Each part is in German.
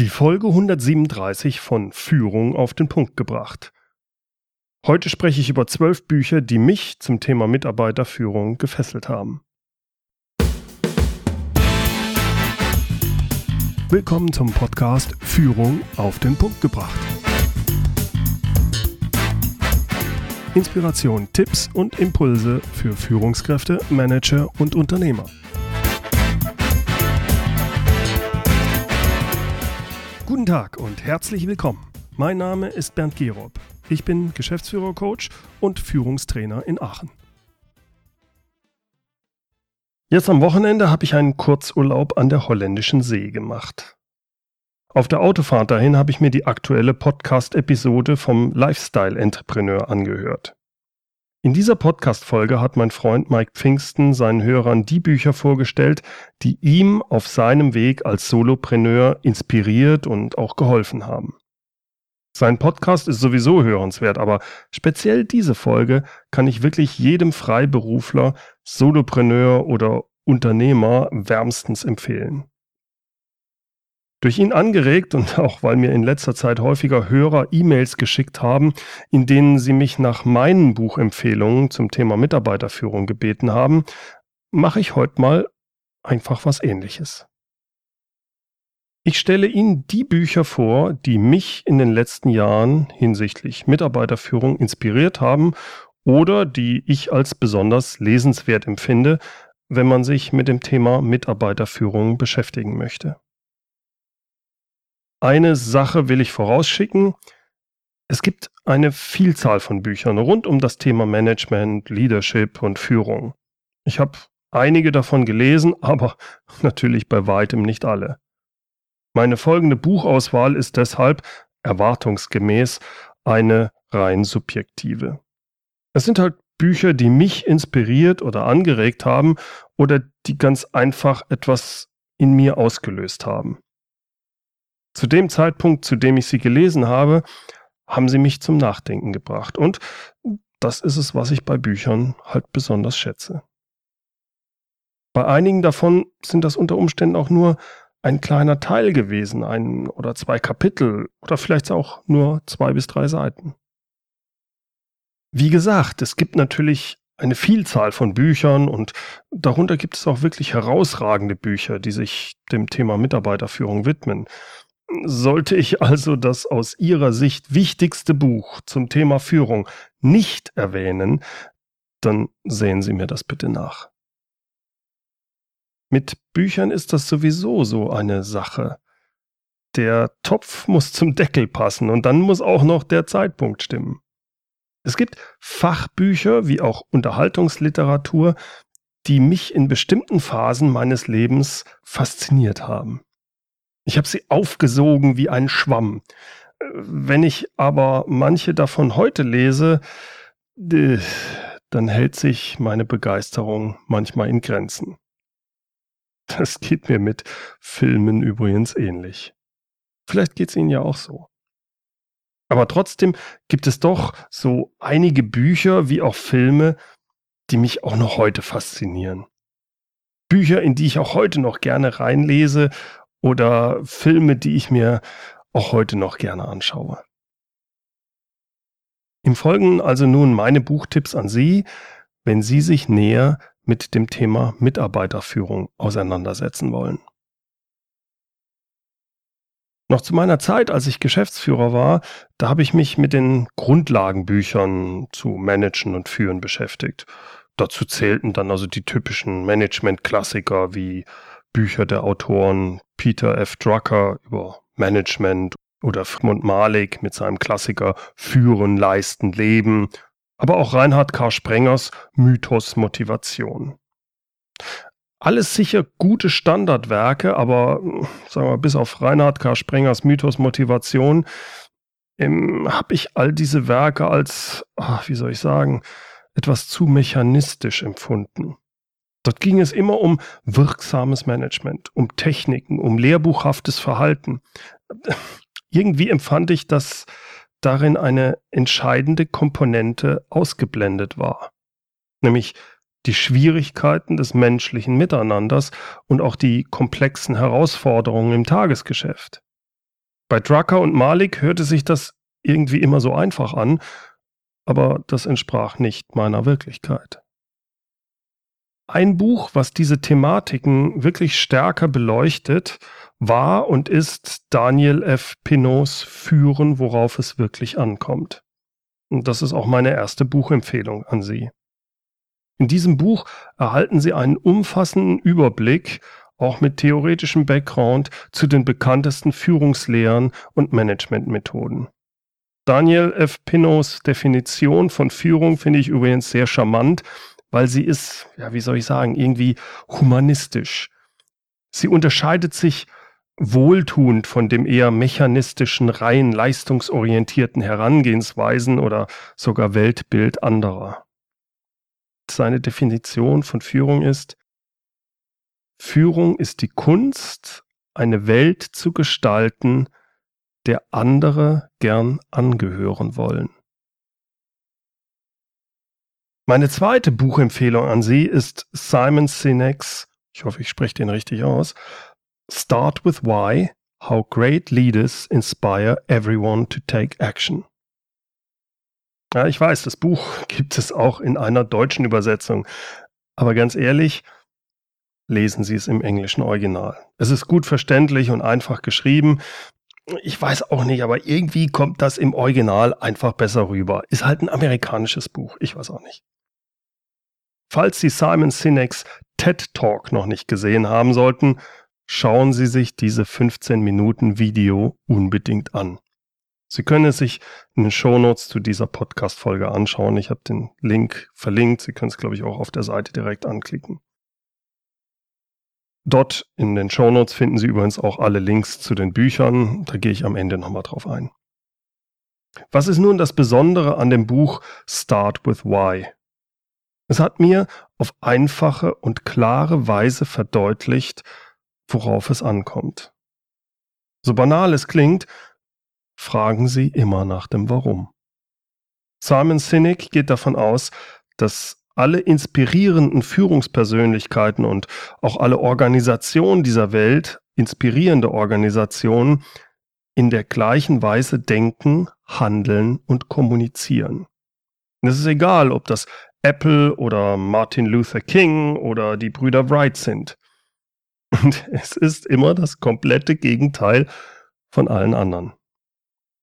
Die Folge 137 von Führung auf den Punkt gebracht. Heute spreche ich über zwölf Bücher, die mich zum Thema Mitarbeiterführung gefesselt haben. Willkommen zum Podcast Führung auf den Punkt gebracht. Inspiration, Tipps und Impulse für Führungskräfte, Manager und Unternehmer. Guten Tag und herzlich willkommen. Mein Name ist Bernd Gerob. Ich bin Geschäftsführer-Coach und Führungstrainer in Aachen. Jetzt am Wochenende habe ich einen Kurzurlaub an der holländischen See gemacht. Auf der Autofahrt dahin habe ich mir die aktuelle Podcast-Episode vom Lifestyle Entrepreneur angehört. In dieser Podcast-Folge hat mein Freund Mike Pfingsten seinen Hörern die Bücher vorgestellt, die ihm auf seinem Weg als Solopreneur inspiriert und auch geholfen haben. Sein Podcast ist sowieso hörenswert, aber speziell diese Folge kann ich wirklich jedem Freiberufler, Solopreneur oder Unternehmer wärmstens empfehlen. Durch ihn angeregt und auch weil mir in letzter Zeit häufiger Hörer E-Mails geschickt haben, in denen sie mich nach meinen Buchempfehlungen zum Thema Mitarbeiterführung gebeten haben, mache ich heute mal einfach was ähnliches. Ich stelle Ihnen die Bücher vor, die mich in den letzten Jahren hinsichtlich Mitarbeiterführung inspiriert haben oder die ich als besonders lesenswert empfinde, wenn man sich mit dem Thema Mitarbeiterführung beschäftigen möchte. Eine Sache will ich vorausschicken. Es gibt eine Vielzahl von Büchern rund um das Thema Management, Leadership und Führung. Ich habe einige davon gelesen, aber natürlich bei weitem nicht alle. Meine folgende Buchauswahl ist deshalb erwartungsgemäß eine rein subjektive. Es sind halt Bücher, die mich inspiriert oder angeregt haben oder die ganz einfach etwas in mir ausgelöst haben. Zu dem Zeitpunkt, zu dem ich sie gelesen habe, haben sie mich zum Nachdenken gebracht. Und das ist es, was ich bei Büchern halt besonders schätze. Bei einigen davon sind das unter Umständen auch nur ein kleiner Teil gewesen, ein oder zwei Kapitel oder vielleicht auch nur zwei bis drei Seiten. Wie gesagt, es gibt natürlich eine Vielzahl von Büchern und darunter gibt es auch wirklich herausragende Bücher, die sich dem Thema Mitarbeiterführung widmen. Sollte ich also das aus Ihrer Sicht wichtigste Buch zum Thema Führung nicht erwähnen, dann sehen Sie mir das bitte nach. Mit Büchern ist das sowieso so eine Sache. Der Topf muss zum Deckel passen und dann muss auch noch der Zeitpunkt stimmen. Es gibt Fachbücher wie auch Unterhaltungsliteratur, die mich in bestimmten Phasen meines Lebens fasziniert haben. Ich habe sie aufgesogen wie ein Schwamm. Wenn ich aber manche davon heute lese, äh, dann hält sich meine Begeisterung manchmal in Grenzen. Das geht mir mit Filmen übrigens ähnlich. Vielleicht geht es Ihnen ja auch so. Aber trotzdem gibt es doch so einige Bücher wie auch Filme, die mich auch noch heute faszinieren. Bücher, in die ich auch heute noch gerne reinlese oder Filme, die ich mir auch heute noch gerne anschaue. Im Folgenden also nun meine Buchtipps an Sie, wenn Sie sich näher mit dem Thema Mitarbeiterführung auseinandersetzen wollen. Noch zu meiner Zeit, als ich Geschäftsführer war, da habe ich mich mit den Grundlagenbüchern zu Managen und Führen beschäftigt. Dazu zählten dann also die typischen Management-Klassiker wie Bücher der Autoren Peter F. Drucker über Management oder Frmund Malik mit seinem Klassiker Führen, Leisten, Leben, aber auch Reinhard K. Sprengers Mythos Motivation. Alles sicher gute Standardwerke, aber sagen wir bis auf Reinhard K. Sprengers Mythos Motivation ähm, habe ich all diese Werke als, ach, wie soll ich sagen, etwas zu mechanistisch empfunden. Dort ging es immer um wirksames Management, um Techniken, um lehrbuchhaftes Verhalten. Irgendwie empfand ich, dass darin eine entscheidende Komponente ausgeblendet war, nämlich die Schwierigkeiten des menschlichen Miteinanders und auch die komplexen Herausforderungen im Tagesgeschäft. Bei Drucker und Malik hörte sich das irgendwie immer so einfach an, aber das entsprach nicht meiner Wirklichkeit. Ein Buch, was diese Thematiken wirklich stärker beleuchtet, war und ist Daniel F. Pinots Führen, worauf es wirklich ankommt. Und das ist auch meine erste Buchempfehlung an Sie. In diesem Buch erhalten Sie einen umfassenden Überblick, auch mit theoretischem Background, zu den bekanntesten Führungslehren und Managementmethoden. Daniel F. Pinots Definition von Führung finde ich übrigens sehr charmant, weil sie ist, ja, wie soll ich sagen, irgendwie humanistisch. Sie unterscheidet sich wohltuend von dem eher mechanistischen, rein leistungsorientierten Herangehensweisen oder sogar Weltbild anderer. Seine Definition von Führung ist, Führung ist die Kunst, eine Welt zu gestalten, der andere gern angehören wollen. Meine zweite Buchempfehlung an Sie ist Simon Sinek's, ich hoffe, ich spreche den richtig aus, Start with Why, How Great Leaders Inspire Everyone to Take Action. Ja, ich weiß, das Buch gibt es auch in einer deutschen Übersetzung. Aber ganz ehrlich, lesen Sie es im englischen Original. Es ist gut verständlich und einfach geschrieben. Ich weiß auch nicht, aber irgendwie kommt das im Original einfach besser rüber. Ist halt ein amerikanisches Buch. Ich weiß auch nicht. Falls Sie Simon Sinek's TED Talk noch nicht gesehen haben sollten, schauen Sie sich diese 15 Minuten Video unbedingt an. Sie können es sich in den Shownotes zu dieser Podcast-Folge anschauen. Ich habe den Link verlinkt. Sie können es, glaube ich, auch auf der Seite direkt anklicken. Dort in den Shownotes finden Sie übrigens auch alle Links zu den Büchern. Da gehe ich am Ende nochmal drauf ein. Was ist nun das Besondere an dem Buch Start with Why? Es hat mir auf einfache und klare Weise verdeutlicht, worauf es ankommt. So banal es klingt, fragen Sie immer nach dem Warum. Simon Sinek geht davon aus, dass alle inspirierenden Führungspersönlichkeiten und auch alle Organisationen dieser Welt, inspirierende Organisationen, in der gleichen Weise denken, handeln und kommunizieren. Und es ist egal, ob das Apple oder Martin Luther King oder die Brüder Wright sind. Und es ist immer das komplette Gegenteil von allen anderen.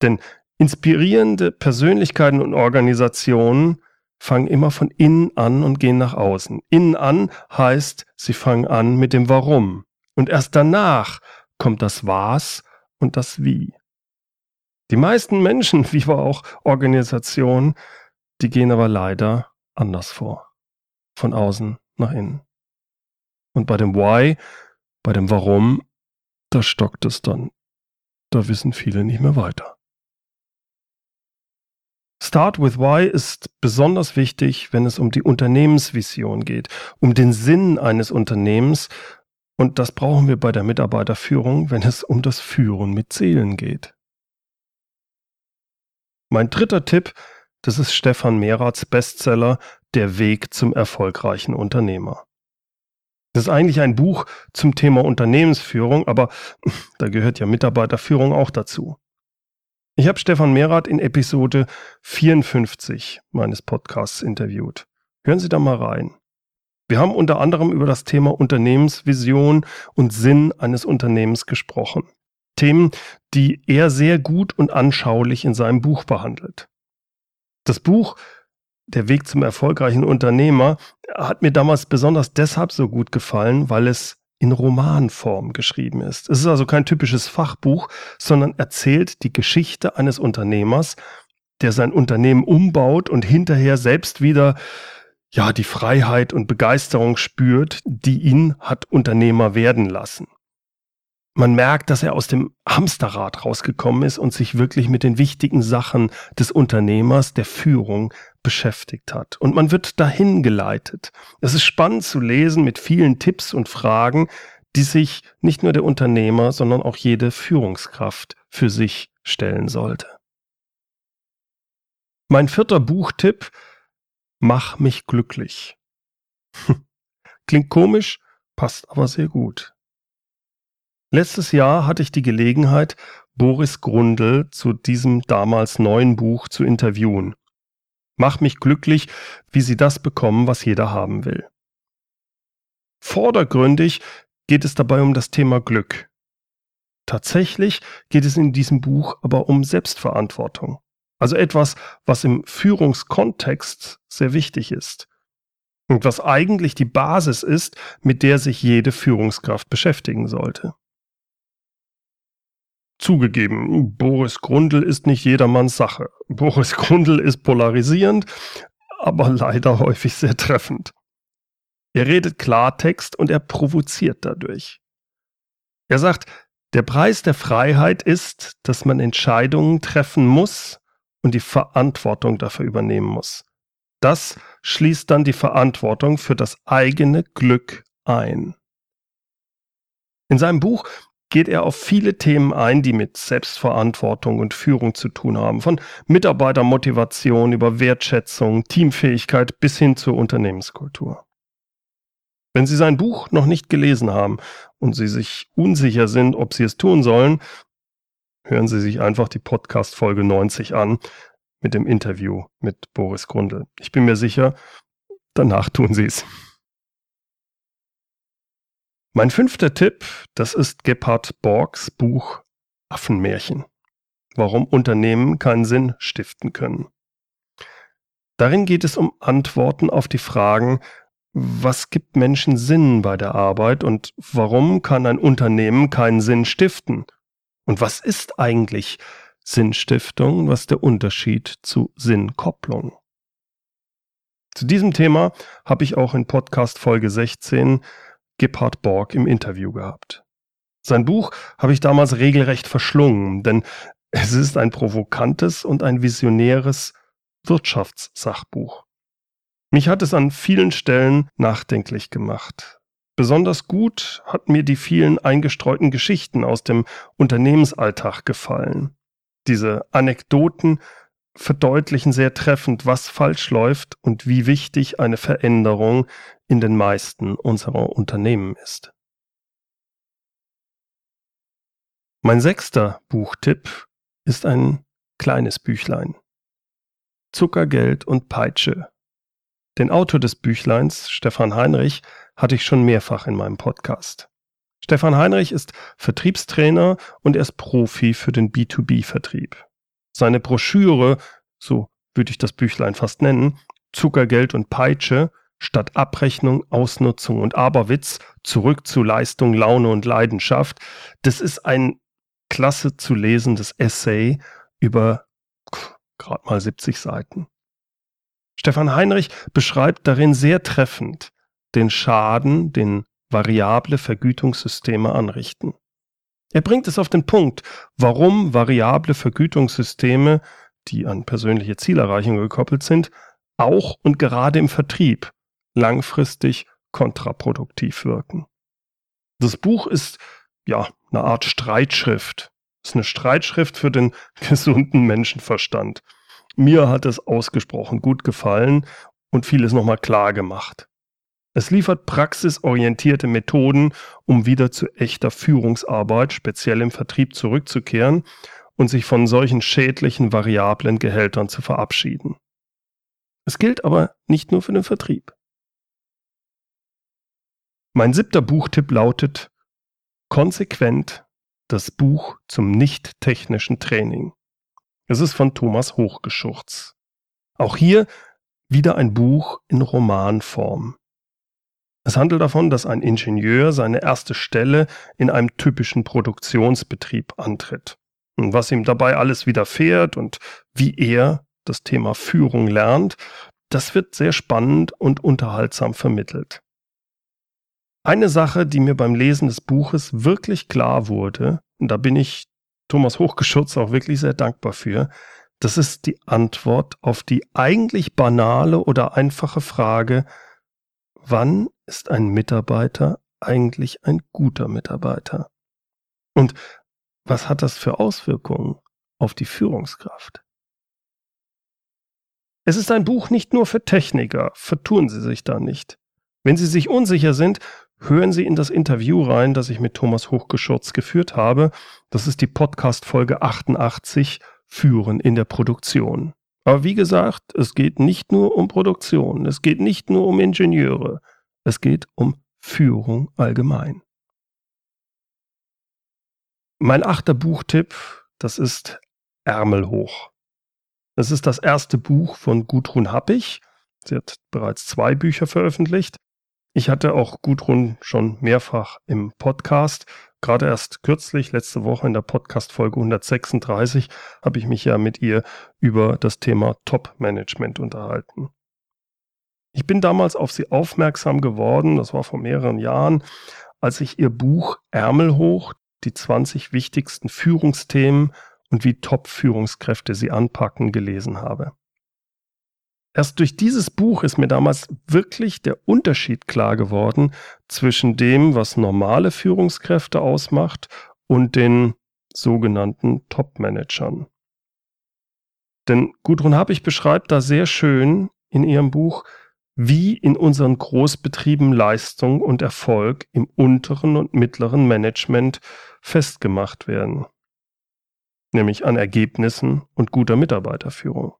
Denn inspirierende Persönlichkeiten und Organisationen fangen immer von innen an und gehen nach außen. Innen an heißt, sie fangen an mit dem Warum. Und erst danach kommt das Was und das Wie. Die meisten Menschen, wie auch Organisationen, die gehen aber leider anders vor. Von außen nach innen. Und bei dem Why bei dem Warum, da stockt es dann. Da wissen viele nicht mehr weiter. Start with Why ist besonders wichtig, wenn es um die Unternehmensvision geht, um den Sinn eines Unternehmens. Und das brauchen wir bei der Mitarbeiterführung, wenn es um das Führen mit Zielen geht. Mein dritter Tipp, das ist Stefan Mehrats Bestseller Der Weg zum erfolgreichen Unternehmer. Das ist eigentlich ein Buch zum Thema Unternehmensführung, aber da gehört ja Mitarbeiterführung auch dazu. Ich habe Stefan Mehrath in Episode 54 meines Podcasts interviewt. Hören Sie da mal rein. Wir haben unter anderem über das Thema Unternehmensvision und Sinn eines Unternehmens gesprochen. Themen, die er sehr gut und anschaulich in seinem Buch behandelt. Das Buch der Weg zum erfolgreichen Unternehmer hat mir damals besonders deshalb so gut gefallen, weil es in Romanform geschrieben ist. Es ist also kein typisches Fachbuch, sondern erzählt die Geschichte eines Unternehmers, der sein Unternehmen umbaut und hinterher selbst wieder ja die Freiheit und Begeisterung spürt, die ihn hat Unternehmer werden lassen. Man merkt, dass er aus dem Hamsterrad rausgekommen ist und sich wirklich mit den wichtigen Sachen des Unternehmers, der Führung beschäftigt hat. Und man wird dahin geleitet. Es ist spannend zu lesen mit vielen Tipps und Fragen, die sich nicht nur der Unternehmer, sondern auch jede Führungskraft für sich stellen sollte. Mein vierter Buchtipp, Mach mich glücklich. Klingt komisch, passt aber sehr gut. Letztes Jahr hatte ich die Gelegenheit, Boris Grundl zu diesem damals neuen Buch zu interviewen. Mach mich glücklich, wie Sie das bekommen, was jeder haben will. Vordergründig geht es dabei um das Thema Glück. Tatsächlich geht es in diesem Buch aber um Selbstverantwortung. Also etwas, was im Führungskontext sehr wichtig ist. Und was eigentlich die Basis ist, mit der sich jede Führungskraft beschäftigen sollte. Zugegeben, Boris Grundl ist nicht jedermanns Sache. Boris Grundl ist polarisierend, aber leider häufig sehr treffend. Er redet Klartext und er provoziert dadurch. Er sagt, der Preis der Freiheit ist, dass man Entscheidungen treffen muss und die Verantwortung dafür übernehmen muss. Das schließt dann die Verantwortung für das eigene Glück ein. In seinem Buch geht er auf viele Themen ein, die mit Selbstverantwortung und Führung zu tun haben, von Mitarbeitermotivation über Wertschätzung, Teamfähigkeit bis hin zur Unternehmenskultur. Wenn Sie sein Buch noch nicht gelesen haben und Sie sich unsicher sind, ob Sie es tun sollen, hören Sie sich einfach die Podcast Folge 90 an mit dem Interview mit Boris Grundl. Ich bin mir sicher, danach tun Sie es. Mein fünfter Tipp, das ist Gebhard Borgs Buch Affenmärchen. Warum Unternehmen keinen Sinn stiften können. Darin geht es um Antworten auf die Fragen, was gibt Menschen Sinn bei der Arbeit und warum kann ein Unternehmen keinen Sinn stiften? Und was ist eigentlich Sinnstiftung? Was ist der Unterschied zu Sinnkopplung? Zu diesem Thema habe ich auch in Podcast Folge 16 Gebhard Borg im Interview gehabt. Sein Buch habe ich damals regelrecht verschlungen, denn es ist ein provokantes und ein visionäres Wirtschaftssachbuch. Mich hat es an vielen Stellen nachdenklich gemacht. Besonders gut hat mir die vielen eingestreuten Geschichten aus dem Unternehmensalltag gefallen. Diese Anekdoten verdeutlichen sehr treffend, was falsch läuft und wie wichtig eine Veränderung in den meisten unserer Unternehmen ist. Mein sechster Buchtipp ist ein kleines Büchlein. Zuckergeld und Peitsche den Autor des Büchleins, Stefan Heinrich, hatte ich schon mehrfach in meinem Podcast. Stefan Heinrich ist Vertriebstrainer und er ist Profi für den B2B-Vertrieb. Seine Broschüre, so würde ich das Büchlein fast nennen, Zuckergeld und Peitsche, statt Abrechnung, Ausnutzung und Aberwitz, zurück zu Leistung, Laune und Leidenschaft, das ist ein klasse zu lesendes Essay über gerade mal 70 Seiten. Stefan Heinrich beschreibt darin sehr treffend den Schaden, den variable Vergütungssysteme anrichten. Er bringt es auf den Punkt, warum variable Vergütungssysteme, die an persönliche Zielerreichung gekoppelt sind, auch und gerade im Vertrieb langfristig kontraproduktiv wirken. Das Buch ist ja eine Art Streitschrift. Es ist eine Streitschrift für den gesunden Menschenverstand. Mir hat es ausgesprochen gut gefallen und vieles nochmal klar gemacht. Es liefert praxisorientierte Methoden, um wieder zu echter Führungsarbeit, speziell im Vertrieb, zurückzukehren und sich von solchen schädlichen variablen Gehältern zu verabschieden. Es gilt aber nicht nur für den Vertrieb. Mein siebter Buchtipp lautet Konsequent das Buch zum nicht technischen Training. Es ist von Thomas Hochgeschurz. Auch hier wieder ein Buch in Romanform. Es handelt davon, dass ein Ingenieur seine erste Stelle in einem typischen Produktionsbetrieb antritt. Und was ihm dabei alles widerfährt und wie er das Thema Führung lernt, das wird sehr spannend und unterhaltsam vermittelt. Eine Sache, die mir beim Lesen des Buches wirklich klar wurde, und da bin ich Thomas Hochgeschutz auch wirklich sehr dankbar für. Das ist die Antwort auf die eigentlich banale oder einfache Frage, wann ist ein Mitarbeiter eigentlich ein guter Mitarbeiter? Und was hat das für Auswirkungen auf die Führungskraft? Es ist ein Buch nicht nur für Techniker, vertun Sie sich da nicht. Wenn Sie sich unsicher sind, hören Sie in das Interview rein, das ich mit Thomas Hochgeschurz geführt habe. Das ist die Podcast-Folge 88, Führen in der Produktion. Aber wie gesagt, es geht nicht nur um Produktion, es geht nicht nur um Ingenieure, es geht um Führung allgemein. Mein achter Buchtipp, das ist Ärmel hoch. Es ist das erste Buch von Gudrun Happig. Sie hat bereits zwei Bücher veröffentlicht. Ich hatte auch Gudrun schon mehrfach im Podcast. Gerade erst kürzlich, letzte Woche in der Podcast-Folge 136, habe ich mich ja mit ihr über das Thema Top-Management unterhalten. Ich bin damals auf sie aufmerksam geworden, das war vor mehreren Jahren, als ich ihr Buch Ärmel hoch, die 20 wichtigsten Führungsthemen und wie Top-Führungskräfte sie anpacken, gelesen habe. Erst durch dieses Buch ist mir damals wirklich der Unterschied klar geworden zwischen dem, was normale Führungskräfte ausmacht und den sogenannten Top-Managern. Denn Gudrun Habich beschreibt da sehr schön in ihrem Buch, wie in unseren Großbetrieben Leistung und Erfolg im unteren und mittleren Management festgemacht werden. Nämlich an Ergebnissen und guter Mitarbeiterführung.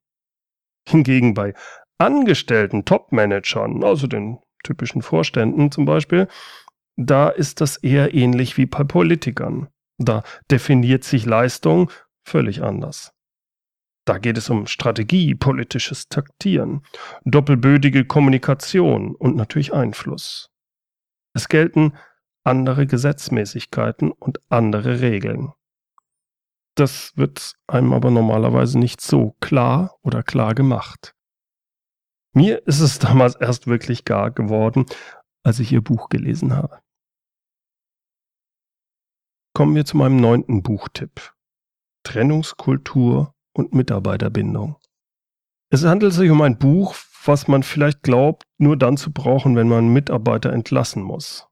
Hingegen bei angestellten Top-Managern, also den typischen Vorständen zum Beispiel, da ist das eher ähnlich wie bei Politikern. Da definiert sich Leistung völlig anders. Da geht es um Strategie, politisches Taktieren, doppelbödige Kommunikation und natürlich Einfluss. Es gelten andere Gesetzmäßigkeiten und andere Regeln. Das wird einem aber normalerweise nicht so klar oder klar gemacht. Mir ist es damals erst wirklich gar geworden, als ich ihr Buch gelesen habe. Kommen wir zu meinem neunten Buchtipp. Trennungskultur und Mitarbeiterbindung. Es handelt sich um ein Buch, was man vielleicht glaubt, nur dann zu brauchen, wenn man Mitarbeiter entlassen muss.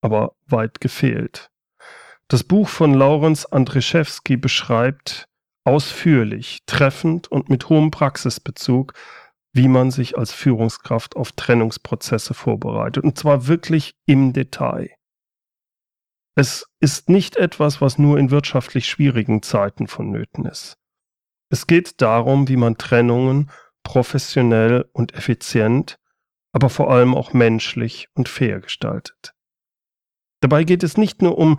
Aber weit gefehlt. Das Buch von Laurenz Andrzejewski beschreibt ausführlich, treffend und mit hohem Praxisbezug, wie man sich als Führungskraft auf Trennungsprozesse vorbereitet. Und zwar wirklich im Detail. Es ist nicht etwas, was nur in wirtschaftlich schwierigen Zeiten vonnöten ist. Es geht darum, wie man Trennungen professionell und effizient, aber vor allem auch menschlich und fair gestaltet. Dabei geht es nicht nur um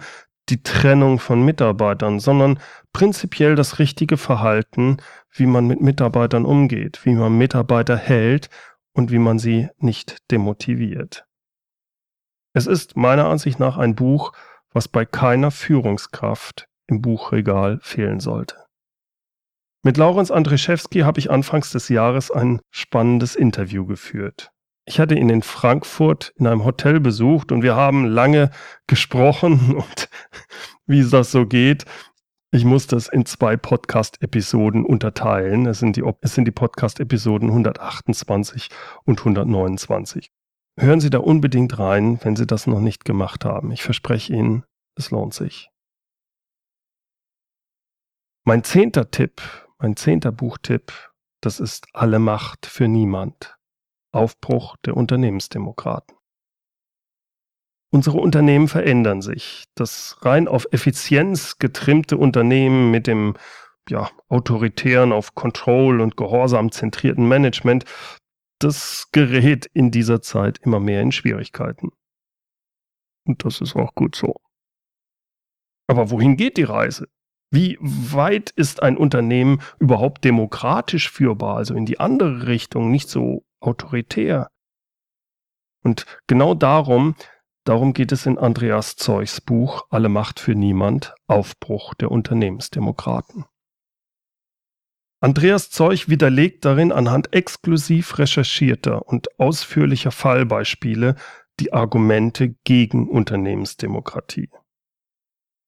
die Trennung von Mitarbeitern, sondern prinzipiell das richtige Verhalten, wie man mit Mitarbeitern umgeht, wie man Mitarbeiter hält und wie man sie nicht demotiviert. Es ist meiner Ansicht nach ein Buch, was bei keiner Führungskraft im Buchregal fehlen sollte. Mit Laurenz Andrzejewski habe ich anfangs des Jahres ein spannendes Interview geführt. Ich hatte ihn in Frankfurt in einem Hotel besucht und wir haben lange gesprochen und wie das so geht. Ich muss das in zwei Podcast-Episoden unterteilen. Es sind die, die Podcast-Episoden 128 und 129. Hören Sie da unbedingt rein, wenn Sie das noch nicht gemacht haben. Ich verspreche Ihnen, es lohnt sich. Mein zehnter Tipp, mein zehnter Buchtipp, das ist Alle Macht für niemand. Aufbruch der Unternehmensdemokraten. Unsere Unternehmen verändern sich. Das rein auf Effizienz getrimmte Unternehmen mit dem ja, autoritären, auf Control und Gehorsam zentrierten Management, das gerät in dieser Zeit immer mehr in Schwierigkeiten. Und das ist auch gut so. Aber wohin geht die Reise? Wie weit ist ein Unternehmen überhaupt demokratisch führbar, also in die andere Richtung, nicht so autoritär. Und genau darum, darum geht es in Andreas Zeugs Buch Alle Macht für Niemand, Aufbruch der Unternehmensdemokraten. Andreas Zeug widerlegt darin anhand exklusiv recherchierter und ausführlicher Fallbeispiele die Argumente gegen Unternehmensdemokratie.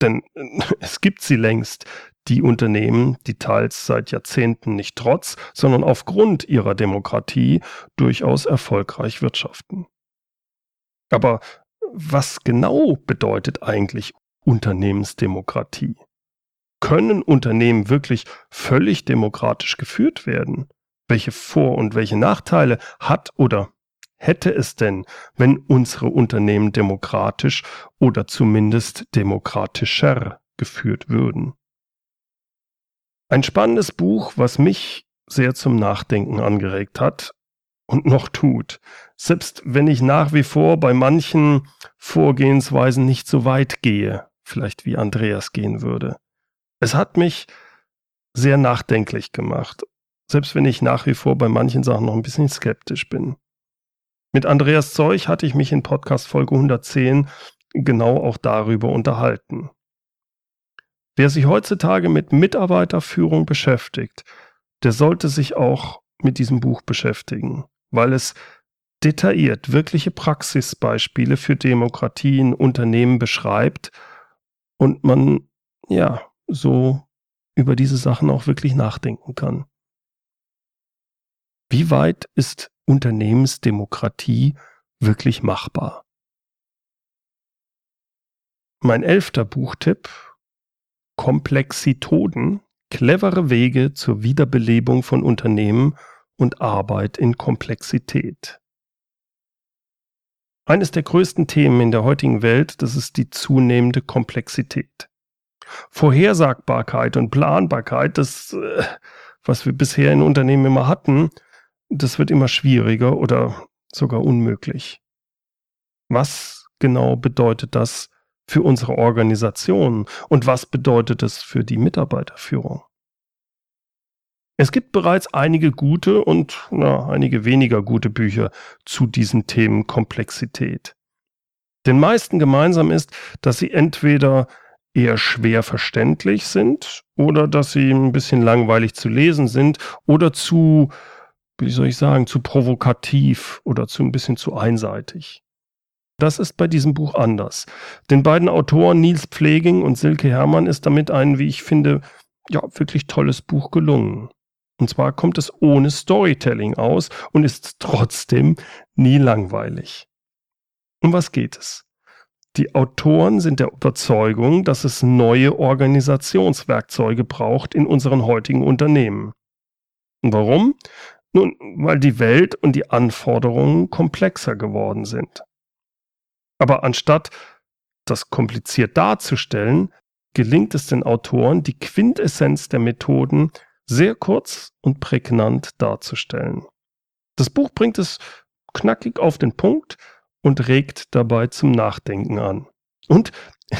Denn es gibt sie längst, die Unternehmen, die teils seit Jahrzehnten nicht trotz, sondern aufgrund ihrer Demokratie durchaus erfolgreich wirtschaften. Aber was genau bedeutet eigentlich Unternehmensdemokratie? Können Unternehmen wirklich völlig demokratisch geführt werden? Welche Vor- und welche Nachteile hat oder hätte es denn, wenn unsere Unternehmen demokratisch oder zumindest demokratischer geführt würden? Ein spannendes Buch, was mich sehr zum Nachdenken angeregt hat und noch tut, selbst wenn ich nach wie vor bei manchen Vorgehensweisen nicht so weit gehe, vielleicht wie Andreas gehen würde. Es hat mich sehr nachdenklich gemacht, selbst wenn ich nach wie vor bei manchen Sachen noch ein bisschen skeptisch bin. Mit Andreas Zeug hatte ich mich in Podcast Folge 110 genau auch darüber unterhalten. Wer sich heutzutage mit Mitarbeiterführung beschäftigt, der sollte sich auch mit diesem Buch beschäftigen, weil es detailliert wirkliche Praxisbeispiele für Demokratie in Unternehmen beschreibt und man ja so über diese Sachen auch wirklich nachdenken kann. Wie weit ist Unternehmensdemokratie wirklich machbar? Mein elfter Buchtipp Komplexitoden, clevere Wege zur Wiederbelebung von Unternehmen und Arbeit in Komplexität. Eines der größten Themen in der heutigen Welt, das ist die zunehmende Komplexität. Vorhersagbarkeit und Planbarkeit, das, äh, was wir bisher in Unternehmen immer hatten, das wird immer schwieriger oder sogar unmöglich. Was genau bedeutet das für unsere Organisation und was bedeutet es für die Mitarbeiterführung? Es gibt bereits einige gute und na, einige weniger gute Bücher zu diesen Themen Komplexität. Den meisten gemeinsam ist, dass sie entweder eher schwer verständlich sind oder dass sie ein bisschen langweilig zu lesen sind oder zu, wie soll ich sagen, zu provokativ oder zu ein bisschen zu einseitig. Das ist bei diesem Buch anders. Den beiden Autoren Nils Pfleging und Silke Hermann ist damit ein, wie ich finde, ja, wirklich tolles Buch gelungen. Und zwar kommt es ohne Storytelling aus und ist trotzdem nie langweilig. Um was geht es? Die Autoren sind der Überzeugung, dass es neue Organisationswerkzeuge braucht in unseren heutigen Unternehmen. Warum? Nun, weil die Welt und die Anforderungen komplexer geworden sind. Aber anstatt das kompliziert darzustellen, gelingt es den Autoren, die Quintessenz der Methoden sehr kurz und prägnant darzustellen. Das Buch bringt es knackig auf den Punkt und regt dabei zum Nachdenken an. Und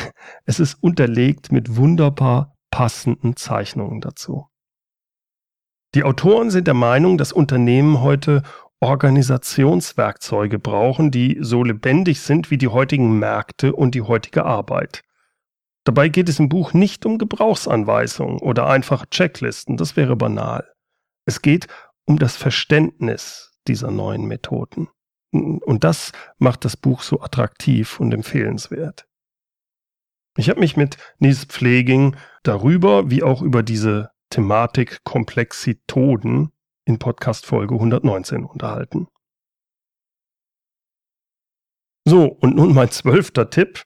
es ist unterlegt mit wunderbar passenden Zeichnungen dazu. Die Autoren sind der Meinung, dass Unternehmen heute Organisationswerkzeuge brauchen, die so lebendig sind wie die heutigen Märkte und die heutige Arbeit. Dabei geht es im Buch nicht um Gebrauchsanweisungen oder einfache Checklisten, das wäre banal. Es geht um das Verständnis dieser neuen Methoden. Und das macht das Buch so attraktiv und empfehlenswert. Ich habe mich mit Nies Pfleging darüber, wie auch über diese Thematik Komplexitoden in Podcast Folge 119 unterhalten. So, und nun mein zwölfter Tipp.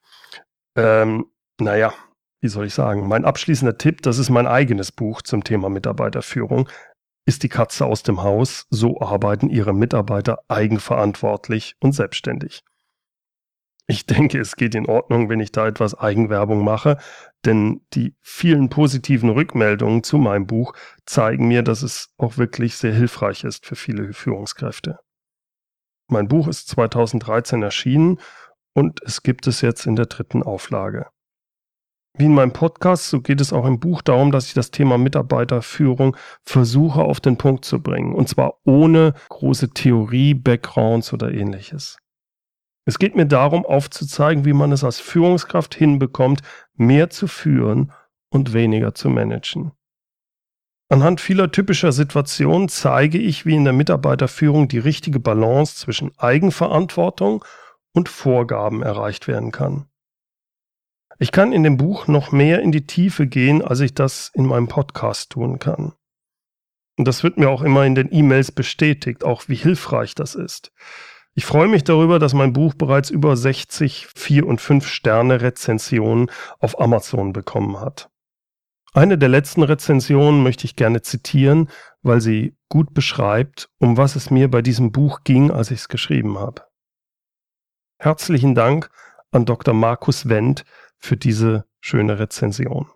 Ähm, naja, wie soll ich sagen? Mein abschließender Tipp, das ist mein eigenes Buch zum Thema Mitarbeiterführung ist die Katze aus dem Haus, so arbeiten ihre Mitarbeiter eigenverantwortlich und selbstständig. Ich denke, es geht in Ordnung, wenn ich da etwas Eigenwerbung mache, denn die vielen positiven Rückmeldungen zu meinem Buch zeigen mir, dass es auch wirklich sehr hilfreich ist für viele Führungskräfte. Mein Buch ist 2013 erschienen und es gibt es jetzt in der dritten Auflage. Wie in meinem Podcast, so geht es auch im Buch darum, dass ich das Thema Mitarbeiterführung versuche auf den Punkt zu bringen. Und zwar ohne große Theorie, Backgrounds oder ähnliches. Es geht mir darum, aufzuzeigen, wie man es als Führungskraft hinbekommt, mehr zu führen und weniger zu managen. Anhand vieler typischer Situationen zeige ich, wie in der Mitarbeiterführung die richtige Balance zwischen Eigenverantwortung und Vorgaben erreicht werden kann. Ich kann in dem Buch noch mehr in die Tiefe gehen, als ich das in meinem Podcast tun kann. Und das wird mir auch immer in den E-Mails bestätigt, auch wie hilfreich das ist. Ich freue mich darüber, dass mein Buch bereits über 60 4 und 5 Sterne Rezensionen auf Amazon bekommen hat. Eine der letzten Rezensionen möchte ich gerne zitieren, weil sie gut beschreibt, um was es mir bei diesem Buch ging, als ich es geschrieben habe. Herzlichen Dank an Dr. Markus Wendt für diese schöne Rezension.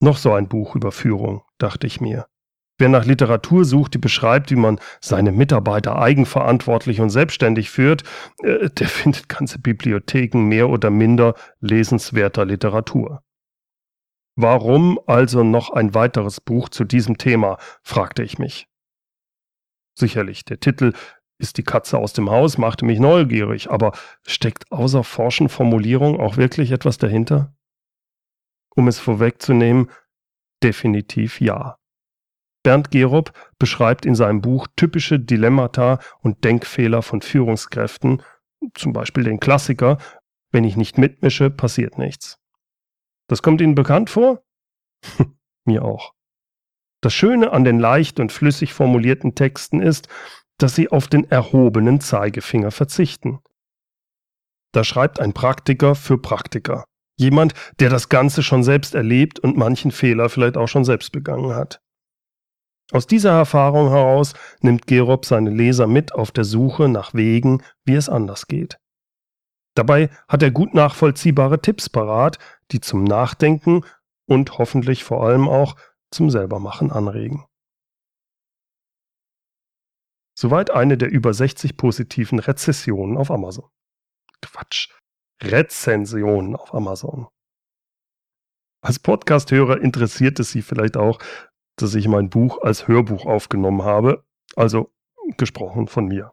Noch so ein Buch über Führung, dachte ich mir. Wer nach Literatur sucht, die beschreibt, wie man seine Mitarbeiter eigenverantwortlich und selbstständig führt, äh, der findet ganze Bibliotheken mehr oder minder lesenswerter Literatur. Warum also noch ein weiteres Buch zu diesem Thema, fragte ich mich. Sicherlich, der Titel ist die Katze aus dem Haus, machte mich neugierig, aber steckt außer forschen Formulierung auch wirklich etwas dahinter? Um es vorwegzunehmen, definitiv ja. Bernd Gerob beschreibt in seinem Buch typische Dilemmata und Denkfehler von Führungskräften, zum Beispiel den Klassiker, wenn ich nicht mitmische, passiert nichts. Das kommt Ihnen bekannt vor? Mir auch. Das Schöne an den leicht und flüssig formulierten Texten ist, dass sie auf den erhobenen Zeigefinger verzichten. Da schreibt ein Praktiker für Praktiker. Jemand, der das Ganze schon selbst erlebt und manchen Fehler vielleicht auch schon selbst begangen hat. Aus dieser Erfahrung heraus nimmt Gerob seine Leser mit auf der Suche nach Wegen, wie es anders geht. Dabei hat er gut nachvollziehbare Tipps parat, die zum Nachdenken und hoffentlich vor allem auch zum Selbermachen anregen. Soweit eine der über 60 positiven Rezessionen auf Amazon. Quatsch. Rezensionen auf Amazon. Als Podcasthörer interessiert es Sie vielleicht auch, dass ich mein Buch als Hörbuch aufgenommen habe, also gesprochen von mir.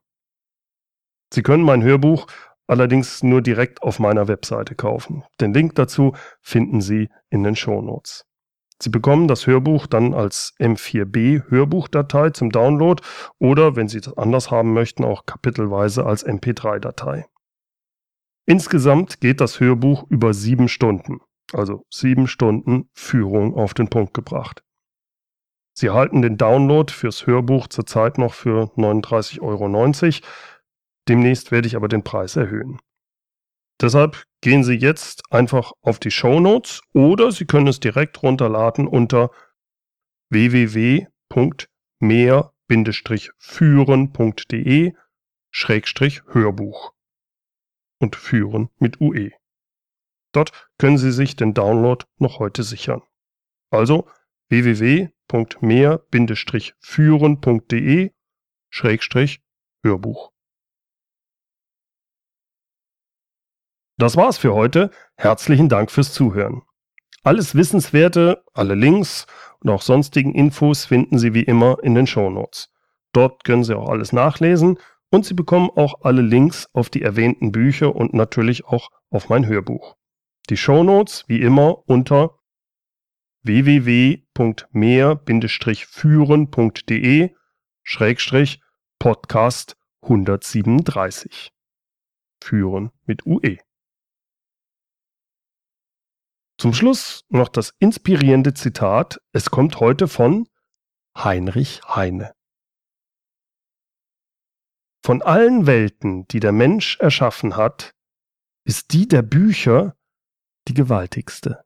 Sie können mein Hörbuch allerdings nur direkt auf meiner Webseite kaufen. Den Link dazu finden Sie in den Shownotes. Sie bekommen das Hörbuch dann als M4B Hörbuchdatei zum Download oder, wenn Sie das anders haben möchten, auch kapitelweise als MP3-Datei. Insgesamt geht das Hörbuch über sieben Stunden, also sieben Stunden Führung auf den Punkt gebracht. Sie erhalten den Download fürs Hörbuch zurzeit noch für 39,90 Euro. Demnächst werde ich aber den Preis erhöhen. Deshalb gehen Sie jetzt einfach auf die Show Notes oder Sie können es direkt runterladen unter www.mehr-führen.de Hörbuch und führen mit UE. Dort können Sie sich den Download noch heute sichern. Also www.mehr-führen.de Hörbuch. Das war's für heute. Herzlichen Dank fürs Zuhören. Alles Wissenswerte, alle Links und auch sonstigen Infos finden Sie wie immer in den Shownotes. Dort können Sie auch alles nachlesen und Sie bekommen auch alle Links auf die erwähnten Bücher und natürlich auch auf mein Hörbuch. Die Shownotes wie immer unter www.mehr-führen.de Schrägstrich Podcast 137. Führen mit UE. Zum Schluss noch das inspirierende Zitat. Es kommt heute von Heinrich Heine. Von allen Welten, die der Mensch erschaffen hat, ist die der Bücher die gewaltigste.